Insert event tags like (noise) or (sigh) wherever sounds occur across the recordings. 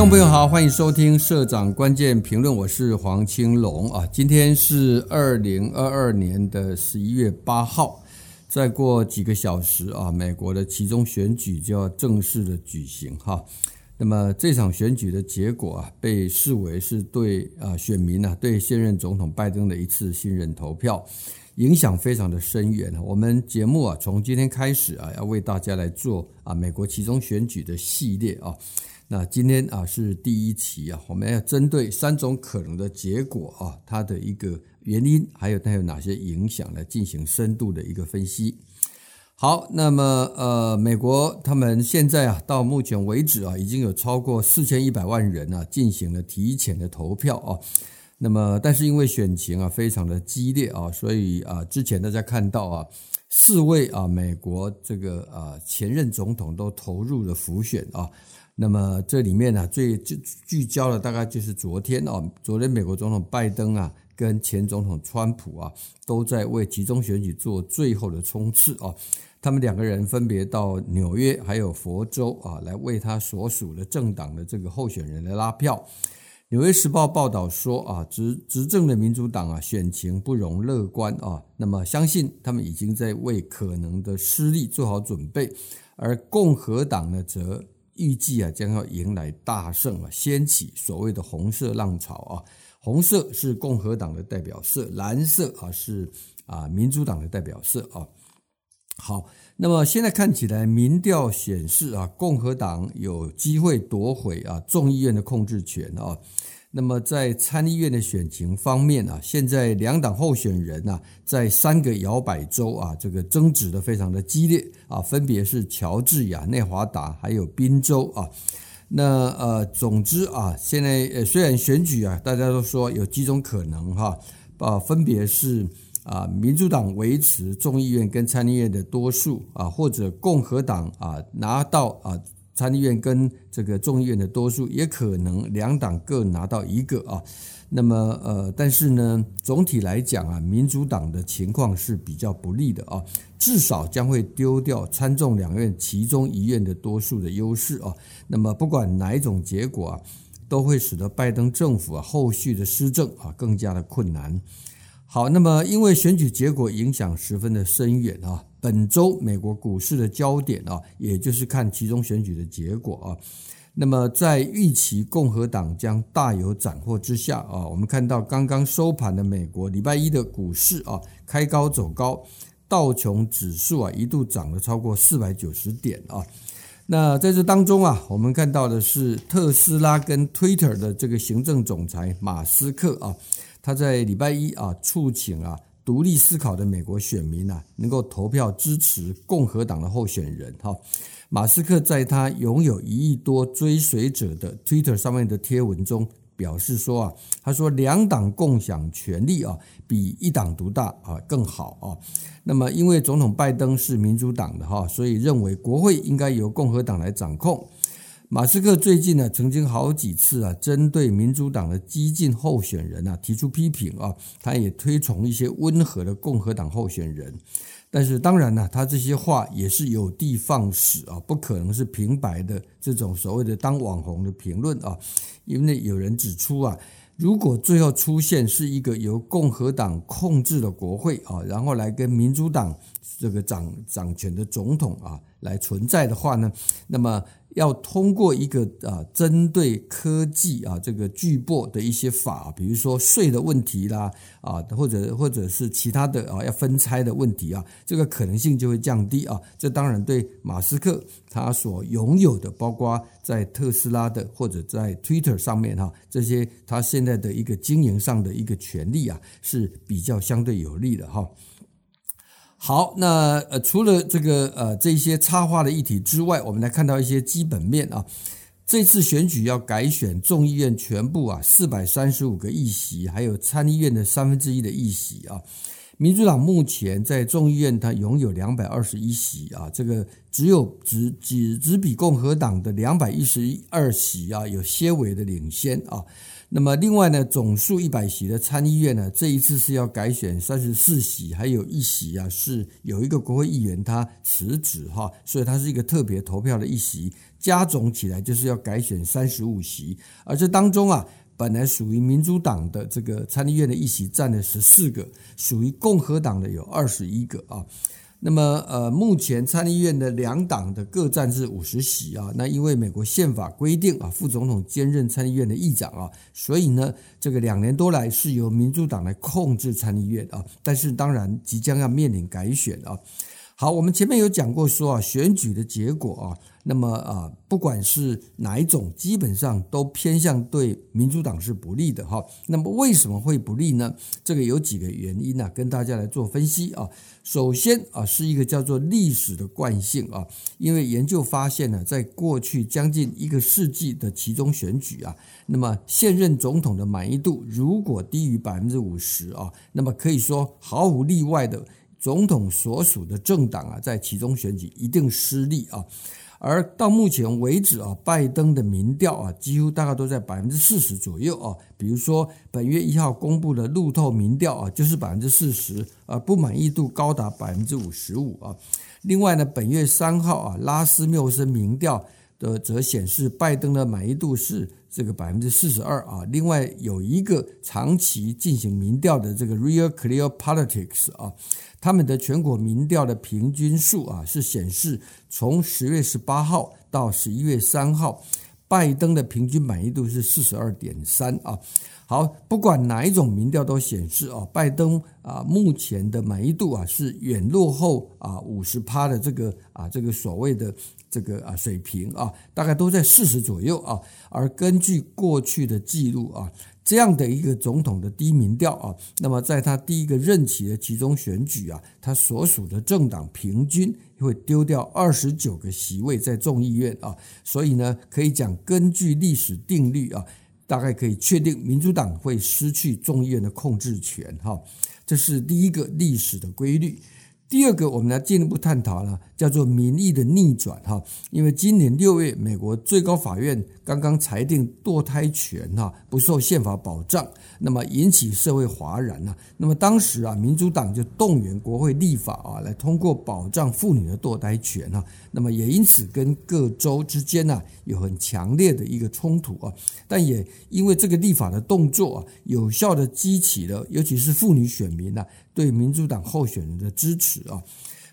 听众朋友好，欢迎收听社长关键评论，我是黄青龙啊。今天是二零二二年的十一月八号，再过几个小时啊，美国的其中选举就要正式的举行哈。那么这场选举的结果啊，被视为是对啊选民啊对现任总统拜登的一次信任投票，影响非常的深远。我们节目啊从今天开始啊，要为大家来做啊美国其中选举的系列啊。那今天啊是第一期啊，我们要针对三种可能的结果啊，它的一个原因，还有它有哪些影响来进行深度的一个分析。好，那么呃，美国他们现在啊，到目前为止啊，已经有超过四千一百万人啊进行了提前的投票啊。那么，但是因为选情啊非常的激烈啊，所以啊，之前大家看到啊，四位啊美国这个啊前任总统都投入了辅选啊。那么这里面呢，最聚聚焦的大概就是昨天哦，昨天美国总统拜登啊，跟前总统川普啊，都在为集中选举做最后的冲刺啊。他们两个人分别到纽约还有佛州啊，来为他所属的政党的这个候选人来拉票。纽约时报报道说啊，执执政的民主党啊，选情不容乐观啊。那么相信他们已经在为可能的失利做好准备，而共和党呢，则。预计啊，将要迎来大胜啊，掀起所谓的红色浪潮啊。红色是共和党的代表色，蓝色啊是啊民主党的代表色啊。好，那么现在看起来，民调显示啊，共和党有机会夺回啊众议院的控制权啊。那么在参议院的选情方面啊，现在两党候选人啊，在三个摇摆州啊，这个争执的非常的激烈啊，分别是乔治亚、内华达还有宾州啊。那呃，总之啊，现在呃虽然选举啊，大家都说有几种可能哈啊，分别是啊，民主党维持众议院跟参议院的多数啊，或者共和党啊拿到啊。参议院跟这个众议院的多数，也可能两党各拿到一个啊。那么呃，但是呢，总体来讲啊，民主党的情况是比较不利的啊，至少将会丢掉参众两院其中一院的多数的优势啊。那么不管哪一种结果啊，都会使得拜登政府啊后续的施政啊更加的困难。好，那么因为选举结果影响十分的深远啊，本周美国股市的焦点啊，也就是看其中选举的结果啊。那么在预期共和党将大有斩获之下啊，我们看到刚刚收盘的美国礼拜一的股市啊，开高走高，道琼指数啊一度涨了超过四百九十点啊。那在这当中啊，我们看到的是特斯拉跟 Twitter 的这个行政总裁马斯克啊。他在礼拜一啊，促请啊独立思考的美国选民啊，能够投票支持共和党的候选人哈。马斯克在他拥有一亿多追随者的 Twitter 上面的贴文中表示说啊，他说两党共享权力啊，比一党独大啊更好啊。那么因为总统拜登是民主党的哈，所以认为国会应该由共和党来掌控。马斯克最近呢，曾经好几次啊，针对民主党的激进候选人啊提出批评啊，他也推崇一些温和的共和党候选人，但是当然呢，他这些话也是有的放矢啊，不可能是平白的这种所谓的当网红的评论啊，因为有人指出啊，如果最后出现是一个由共和党控制的国会啊，然后来跟民主党这个掌掌权的总统啊来存在的话呢，那么。要通过一个啊，针对科技啊这个巨擘的一些法，比如说税的问题啦，啊或者或者是其他的啊要分拆的问题啊，这个可能性就会降低啊。这当然对马斯克他所拥有的，包括在特斯拉的或者在 Twitter 上面哈这些他现在的一个经营上的一个权利啊，是比较相对有利的哈。好，那呃，除了这个呃这些插花的议题之外，我们来看到一些基本面啊。这次选举要改选众议院全部啊四百三十五个议席，还有参议院的三分之一的议席啊。民主党目前在众议院，它拥有两百二十一席啊，这个只有只只只比共和党的两百一十二席啊有些微的领先啊。那么另外呢，总数一百席的参议院呢，这一次是要改选三十四席，还有一席啊是有一个国会议员他辞职哈，所以它是一个特别投票的一席，加总起来就是要改选三十五席，而这当中啊。本来属于民主党的这个参议院的议席占了十四个，属于共和党的有二十一个啊。那么呃，目前参议院的两党的各占是五十席啊。那因为美国宪法规定啊，副总统兼任参议院的议长啊，所以呢，这个两年多来是由民主党来控制参议院啊。但是当然即将要面临改选啊。好，我们前面有讲过说啊，选举的结果啊，那么啊，不管是哪一种，基本上都偏向对民主党是不利的哈。那么为什么会不利呢？这个有几个原因啊，跟大家来做分析啊。首先啊，是一个叫做历史的惯性啊，因为研究发现呢，在过去将近一个世纪的其中选举啊，那么现任总统的满意度如果低于百分之五十啊，那么可以说毫无例外的。总统所属的政党啊，在其中选举一定失利啊，而到目前为止啊，拜登的民调啊，几乎大概都在百分之四十左右啊。比如说本月一号公布的路透民调啊，就是百分之四十，啊，不满意度高达百分之五十五啊。另外呢，本月三号啊，拉斯缪森民调的则显示拜登的满意度是这个百分之四十二啊。另外有一个长期进行民调的这个 Real Clear Politics 啊。他们的全国民调的平均数啊，是显示从十月十八号到十一月三号，拜登的平均满意度是四十二点三啊。好，不管哪一种民调都显示啊，拜登啊目前的满意度啊是远落后啊五十趴的这个啊这个所谓的这个啊水平啊，大概都在四十左右啊。而根据过去的记录啊。这样的一个总统的低民调啊，那么在他第一个任期的其中选举啊，他所属的政党平均会丢掉二十九个席位在众议院啊，所以呢，可以讲根据历史定律啊，大概可以确定民主党会失去众议院的控制权哈，这是第一个历史的规律。第二个，我们来进一步探讨了，叫做民意的逆转哈。因为今年六月，美国最高法院刚刚裁定堕胎权哈不受宪法保障，那么引起社会哗然呐。那么当时啊，民主党就动员国会立法啊，来通过保障妇女的堕胎权哈。那么也因此跟各州之间呢有很强烈的一个冲突啊。但也因为这个立法的动作啊，有效地激起了尤其是妇女选民呐。对民主党候选人的支持啊，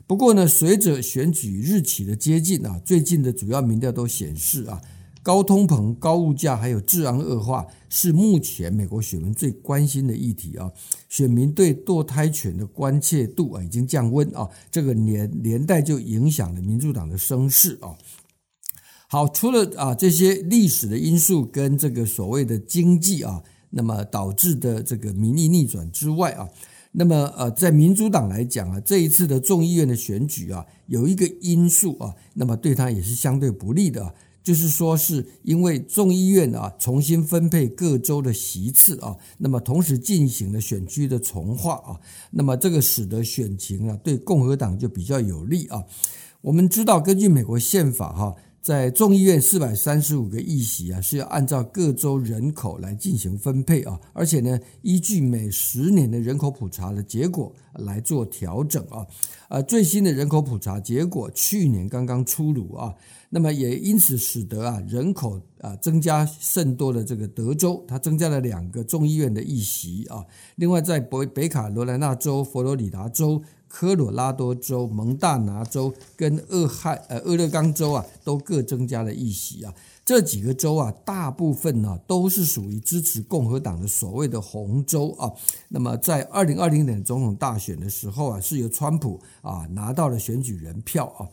不过呢，随着选举日期的接近啊，最近的主要民调都显示啊，高通膨、高物价还有治安恶化是目前美国选民最关心的议题啊。选民对堕胎权的关切度啊已经降温啊，这个年年代就影响了民主党的声势啊。好，除了啊这些历史的因素跟这个所谓的经济啊，那么导致的这个民意逆转之外啊。那么，呃，在民主党来讲啊，这一次的众议院的选举啊，有一个因素啊，那么对他也是相对不利的，就是说是因为众议院啊重新分配各州的席次啊，那么同时进行了选区的重划啊，那么这个使得选情啊对共和党就比较有利啊。我们知道，根据美国宪法哈。在众议院四百三十五个议席啊，是要按照各州人口来进行分配啊，而且呢，依据每十年的人口普查的结果来做调整啊。呃，最新的人口普查结果去年刚刚出炉啊，那么也因此使得啊人口啊增加甚多的这个德州，它增加了两个众议院的议席啊。另外，在北北卡罗来纳州、佛罗里达州。科罗拉多州、蒙大拿州跟俄亥呃俄勒冈州啊，都各增加了一席啊。这几个州啊，大部分呢都是属于支持共和党的所谓的红州啊。那么在二零二零年总统大选的时候啊，是由川普啊拿到了选举人票啊。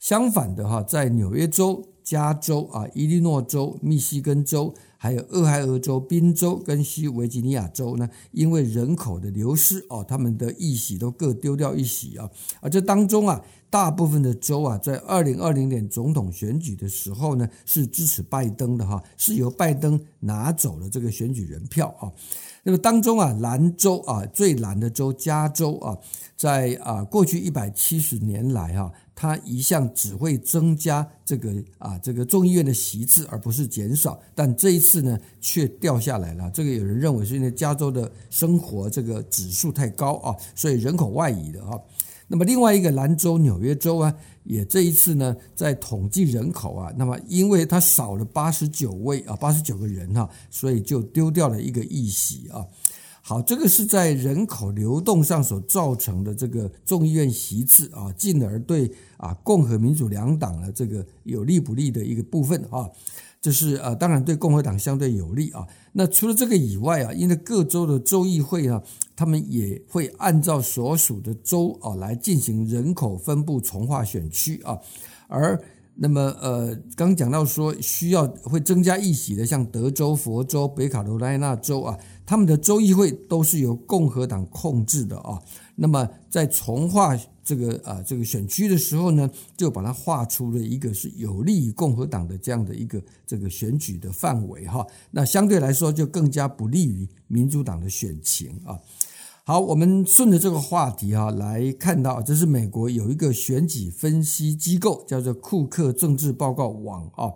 相反的哈，在纽约州、加州啊、伊利诺州、密西根州。还有俄亥俄州、宾州跟西维吉尼亚州呢，因为人口的流失哦，他们的议席都各丢掉一席啊。而这当中啊，大部分的州啊，在二零二零年总统选举的时候呢，是支持拜登的哈，是由拜登拿走了这个选举人票啊。那么当中啊，蓝州啊，最蓝的州加州啊，在啊过去一百七十年来哈，它一向只会增加这个啊这个众议院的席次，而不是减少。但这一次呢，却掉下来了。这个有人认为是因为加州的生活这个指数太高啊，所以人口外移的啊。那么另外一个兰州纽约州啊，也这一次呢，在统计人口啊，那么因为它少了八十九位啊，八十九个人哈，所以就丢掉了一个议席啊。好，这个是在人口流动上所造成的这个众议院席次啊，进而对啊共和民主两党的这个有利不利的一个部分啊。这是呃，当然对共和党相对有利啊。那除了这个以外啊，因为各州的州议会啊，他们也会按照所属的州啊来进行人口分布重划选区啊。而那么呃，刚讲到说需要会增加议席的，像德州、佛州、北卡罗来纳州啊，他们的州议会都是由共和党控制的啊。那么在从化这个啊这个选区的时候呢，就把它划出了一个是有利于共和党的这样的一个这个选举的范围哈。那相对来说就更加不利于民主党的选情啊。好，我们顺着这个话题哈来看到，这是美国有一个选举分析机构叫做库克政治报告网啊。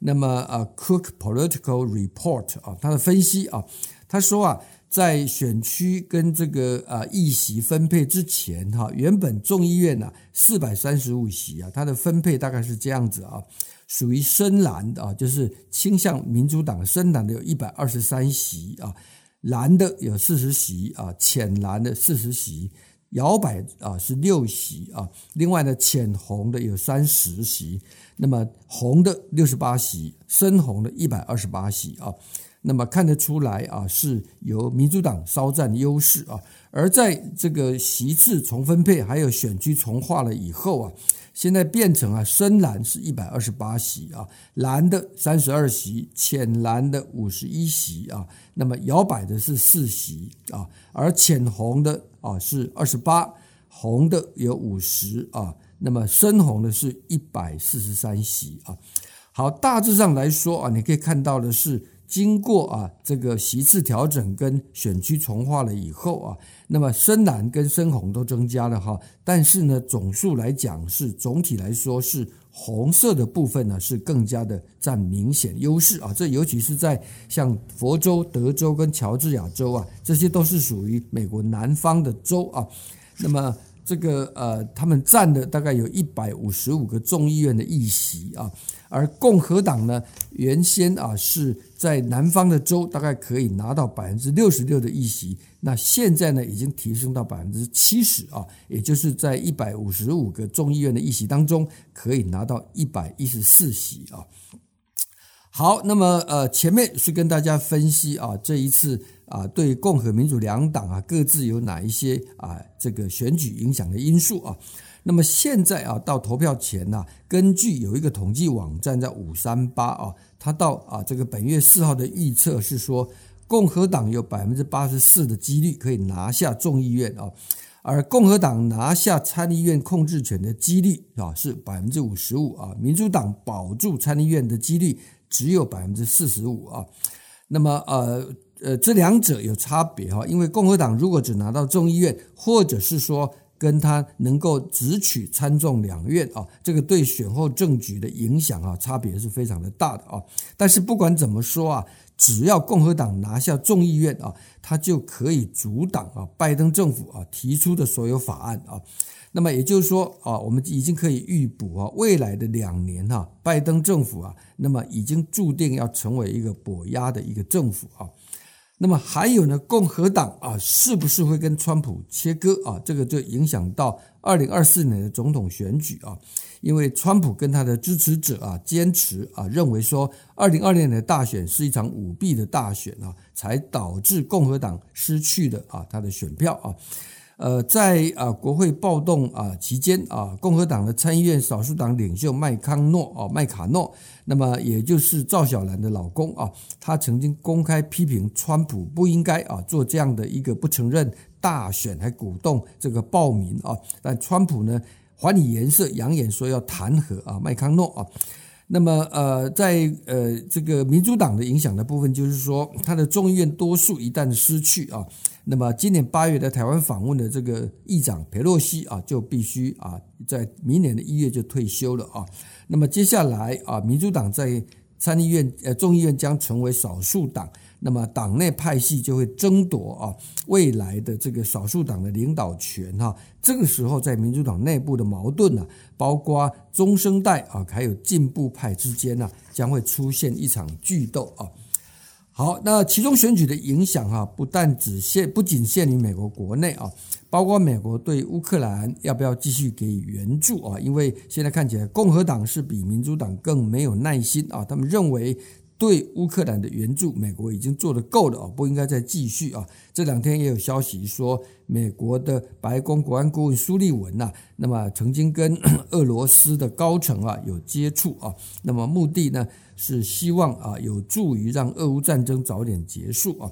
那么啊，Cook Political Report 啊，他的分析啊，他说啊。在选区跟这个啊议席分配之前哈，原本众议院呢四百三十五席啊，它的分配大概是这样子啊，属于深蓝的啊，就是倾向民主党深蓝的有一百二十三席啊，蓝的有四十席啊，浅蓝的四十席，摇摆啊是六席啊，另外呢浅红的有三十席，那么红的六十八席，深红的一百二十八席啊。那么看得出来啊，是由民主党稍占优势啊。而在这个席次重分配还有选区重划了以后啊，现在变成啊深蓝是一百二十八席啊，蓝的三十二席，浅蓝的五十一席啊，那么摇摆的是四席啊，而浅红的啊是二十八，红的有五十啊，那么深红的是一百四十三席啊。好，大致上来说啊，你可以看到的是。经过啊这个席次调整跟选区重划了以后啊，那么深蓝跟深红都增加了哈，但是呢总数来讲是总体来说是红色的部分呢是更加的占明显优势啊，这尤其是在像佛州、德州跟乔治亚州啊，这些都是属于美国南方的州啊，那么。这个呃，他们占的大概有一百五十五个众议院的议席啊，而共和党呢，原先啊是在南方的州大概可以拿到百分之六十六的议席，那现在呢已经提升到百分之七十啊，也就是在一百五十五个众议院的议席当中，可以拿到一百一十四席啊。好，那么呃，前面是跟大家分析啊，这一次。啊，对共和民主两党啊，各自有哪一些啊这个选举影响的因素啊？那么现在啊，到投票前呢，根据有一个统计网站在五三八啊，它到啊这个本月四号的预测是说，共和党有百分之八十四的几率可以拿下众议院啊，而共和党拿下参议院控制权的几率啊是百分之五十五啊，民主党保住参议院的几率只有百分之四十五啊，那么呃。呃，这两者有差别哈，因为共和党如果只拿到众议院，或者是说跟他能够直取参众两院啊，这个对选后政局的影响啊，差别是非常的大的啊。但是不管怎么说啊，只要共和党拿下众议院啊，他就可以阻挡啊拜登政府啊提出的所有法案啊。那么也就是说啊，我们已经可以预卜啊，未来的两年哈，拜登政府啊，那么已经注定要成为一个跛鸭的一个政府啊。那么还有呢，共和党啊，是不是会跟川普切割啊？这个就影响到二零二四年的总统选举啊。因为川普跟他的支持者啊，坚持啊，认为说二零二零年的大选是一场舞弊的大选啊，才导致共和党失去的啊他的选票啊。呃，在啊国会暴动啊期间啊，共和党的参议院少数党领袖麦康诺啊麦卡诺，那么也就是赵小兰的老公啊，他曾经公开批评川普不应该啊做这样的一个不承认大选，还鼓动这个暴民啊，但川普呢还以颜色，扬言说要弹劾啊麦康诺啊。那么，呃，在呃这个民主党的影响的部分，就是说，他的众议院多数一旦失去啊，那么今年八月在台湾访问的这个议长佩洛西啊，就必须啊，在明年的一月就退休了啊。那么接下来啊，民主党在参议院呃众议院将成为少数党。那么党内派系就会争夺啊未来的这个少数党的领导权哈，这个时候在民主党内部的矛盾呢，包括中生代啊还有进步派之间呢，将会出现一场巨斗啊。好，那其中选举的影响哈，不但只限不仅限于美国国内啊，包括美国对乌克兰要不要继续给予援助啊？因为现在看起来共和党是比民主党更没有耐心啊，他们认为。对乌克兰的援助，美国已经做得够了啊，不应该再继续啊。这两天也有消息说，美国的白宫国安顾问苏利文呐，那么曾经跟俄罗斯的高层啊有接触啊，那么目的呢是希望啊有助于让俄乌战争早点结束啊。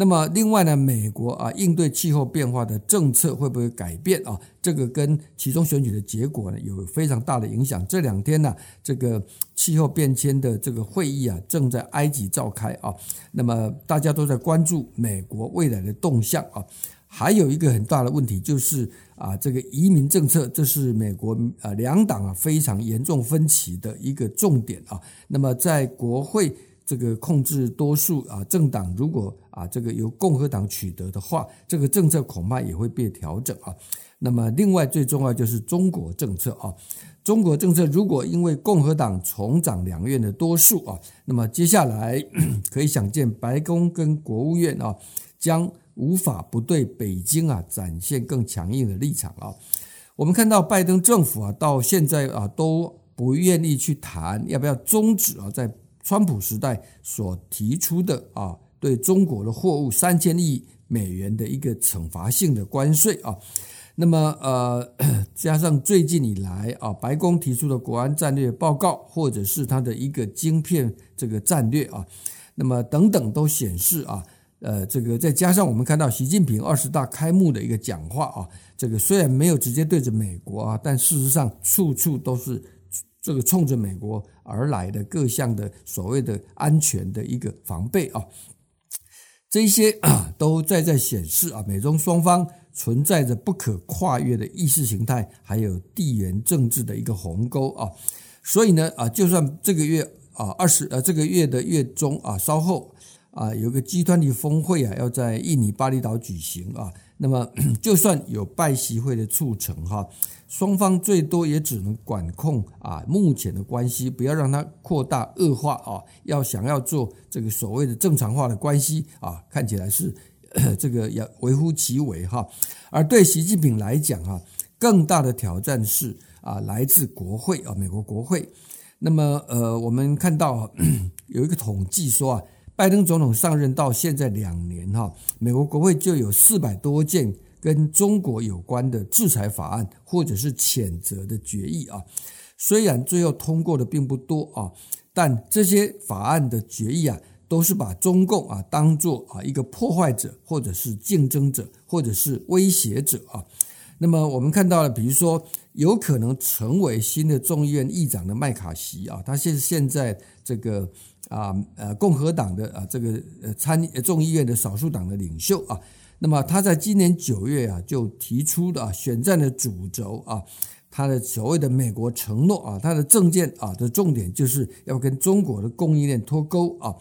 那么另外呢，美国啊应对气候变化的政策会不会改变啊？这个跟其中选举的结果呢有非常大的影响。这两天呢，这个气候变迁的这个会议啊正在埃及召开啊，那么大家都在关注美国未来的动向啊。还有一个很大的问题就是啊，这个移民政策，这是美国啊两党啊非常严重分歧的一个重点啊。那么在国会。这个控制多数啊，政党如果啊这个由共和党取得的话，这个政策恐怕也会被调整啊。那么另外最重要就是中国政策啊，中国政策如果因为共和党重掌两院的多数啊，那么接下来 (clears throat) 可以想见，白宫跟国务院啊将无法不对北京啊展现更强硬的立场啊。我们看到拜登政府啊到现在啊都不愿意去谈要不要终止啊在。川普时代所提出的啊，对中国的货物三千亿美元的一个惩罚性的关税啊，那么呃，加上最近以来啊，白宫提出的国安战略报告，或者是它的一个晶片这个战略啊，那么等等都显示啊，呃，这个再加上我们看到习近平二十大开幕的一个讲话啊，这个虽然没有直接对着美国啊，但事实上处处都是。这个冲着美国而来的各项的所谓的安全的一个防备啊，这些都在在显示啊，美中双方存在着不可跨越的意识形态，还有地缘政治的一个鸿沟啊。所以呢啊，就算这个月啊二十呃这个月的月中啊稍后啊有个 G20 峰会啊要在印尼巴厘岛举行啊，那么 (clears throat) 就算有拜习会的促成哈。双方最多也只能管控啊，目前的关系，不要让它扩大恶化啊。要想要做这个所谓的正常化的关系啊，看起来是 (clears throat) 这个要微乎其微哈。而对习近平来讲啊，更大的挑战是啊，来自国会啊，美国国会。那么呃，我们看到 (clears throat) 有一个统计说啊，拜登总统上任到现在两年哈，美国国会就有四百多件。跟中国有关的制裁法案或者是谴责的决议啊，虽然最后通过的并不多啊，但这些法案的决议啊，都是把中共啊当作啊一个破坏者，或者是竞争者，或者是威胁者啊。那么我们看到了，比如说有可能成为新的众议院议长的麦卡锡啊，他现现在这个啊呃共和党的啊这个呃参众议院的少数党的领袖啊。那么他在今年九月啊，就提出的啊选战的主轴啊，他的所谓的美国承诺啊，他的政见啊的重点就是要跟中国的供应链脱钩啊。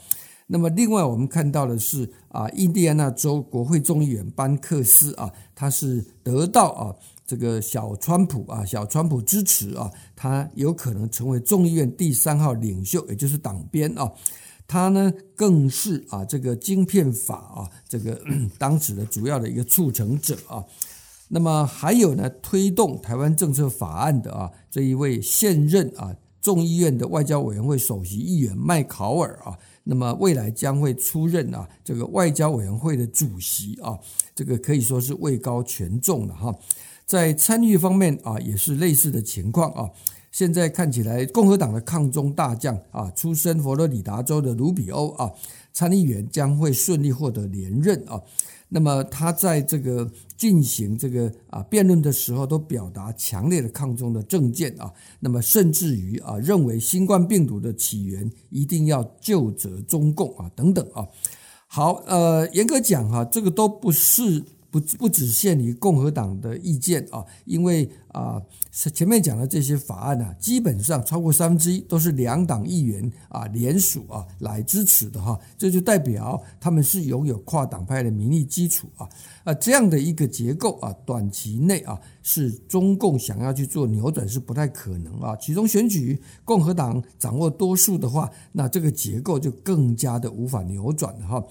那么另外我们看到的是啊，印第安纳州国会众议员班克斯啊，他是得到啊这个小川普啊小川普支持啊，他有可能成为众议院第三号领袖，也就是党鞭啊。他呢，更是啊，这个晶片法啊，这个 (clears throat) 当时的主要的一个促成者啊。那么还有呢，推动台湾政策法案的啊，这一位现任啊众议院的外交委员会首席议员麦考尔啊，那么未来将会出任啊这个外交委员会的主席啊，这个可以说是位高权重了哈。在参与方面啊，也是类似的情况啊。现在看起来，共和党的抗中大将啊，出身佛罗里达州的卢比欧啊，参议员将会顺利获得连任啊。那么他在这个进行这个啊辩论的时候，都表达强烈的抗中的政见啊。那么甚至于啊，认为新冠病毒的起源一定要就责中共啊等等啊。好，呃，严格讲哈，这个都不是。不不只限于共和党的意见啊，因为啊，前面讲的这些法案呢，基本上超过三分之一都是两党议员啊联署啊来支持的哈，这就代表他们是拥有跨党派的民意基础啊啊这样的一个结构啊，短期内啊是中共想要去做扭转是不太可能啊。其中选举共和党掌握多数的话，那这个结构就更加的无法扭转了哈。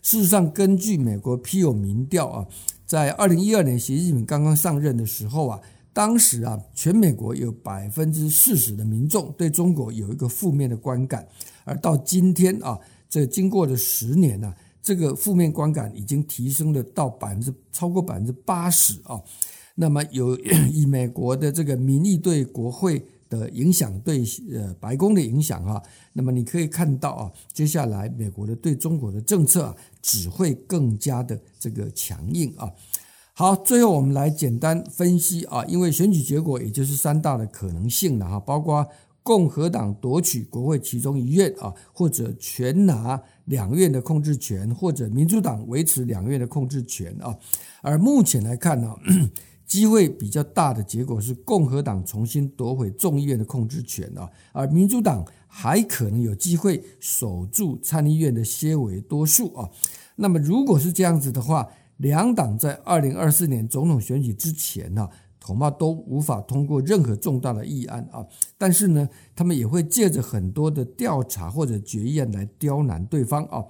事实上，根据美国皮尤民调啊，在二零一二年习近平刚刚上任的时候啊，当时啊，全美国有百分之四十的民众对中国有一个负面的观感，而到今天啊，这经过了十年呢，这个负面观感已经提升了到百分之超过百分之八十啊。那么有以美国的这个民意对国会。的影响对呃白宫的影响啊，那么你可以看到啊，接下来美国的对中国的政策啊，只会更加的这个强硬啊。好，最后我们来简单分析啊，因为选举结果也就是三大的可能性了哈，包括共和党夺取国会其中一院啊，或者全拿两院的控制权，或者民主党维持两院的控制权啊。而目前来看呢。机会比较大的结果是共和党重新夺回众议院的控制权啊，而民主党还可能有机会守住参议院的些微多数啊。那么如果是这样子的话，两党在二零二四年总统选举之前呢，恐怕都无法通过任何重大的议案啊。但是呢，他们也会借着很多的调查或者决议案来刁难对方啊。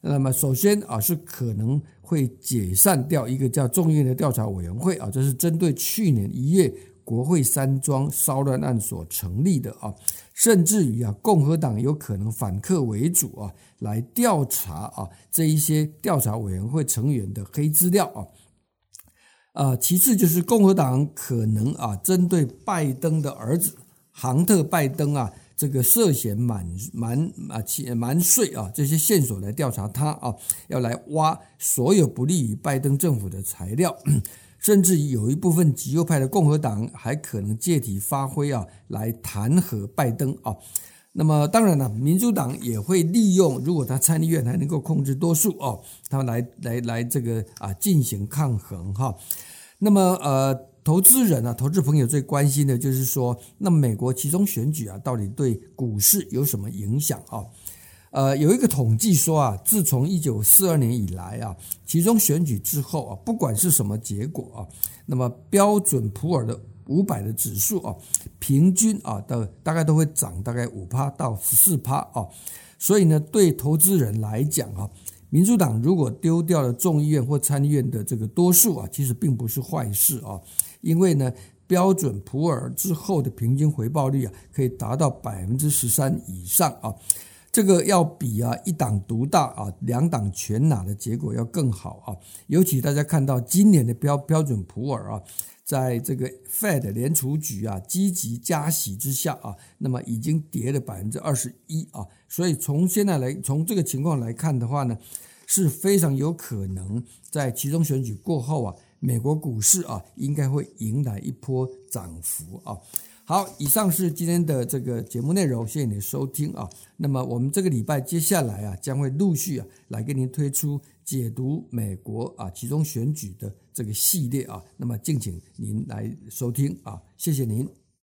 那么首先啊，是可能。会解散掉一个叫众议院的调查委员会啊，这是针对去年一月国会山庄骚乱案所成立的啊，甚至于啊，共和党有可能反客为主啊，来调查啊这一些调查委员会成员的黑资料啊，啊，其次就是共和党可能啊，针对拜登的儿子杭特拜登啊。这个涉嫌瞒瞒啊、瞒税啊这些线索来调查他啊，要来挖所有不利于拜登政府的材料，(clears throat) 甚至有一部分极右派的共和党还可能借题发挥啊，来弹劾拜登啊。那么当然了，民主党也会利用，如果他参议院还能够控制多数哦，他们来来来这个啊进行抗衡哈。那么呃。投资人啊，投资朋友最关心的就是说，那美国其中选举啊，到底对股市有什么影响啊？呃，有一个统计说啊，自从一九四二年以来啊，其中选举之后啊，不管是什么结果啊，那么标准普尔的五百的指数啊，平均啊的大概都会涨大概五趴到十四趴啊，所以呢，对投资人来讲啊。民主党如果丢掉了众议院或参议院的这个多数啊，其实并不是坏事啊，因为呢，标准普尔之后的平均回报率啊，可以达到百分之十三以上啊，这个要比啊一党独大啊两党全拿的结果要更好啊，尤其大家看到今年的标标准普尔啊。在这个 Fed 联储局啊积极加息之下啊，那么已经跌了百分之二十一啊，所以从现在来从这个情况来看的话呢，是非常有可能在其中选举过后啊，美国股市啊应该会迎来一波涨幅啊。好，以上是今天的这个节目内容，谢谢你的收听啊。那么我们这个礼拜接下来啊，将会陆续啊来给您推出解读美国啊集中选举的这个系列啊，那么敬请您来收听啊，谢谢您。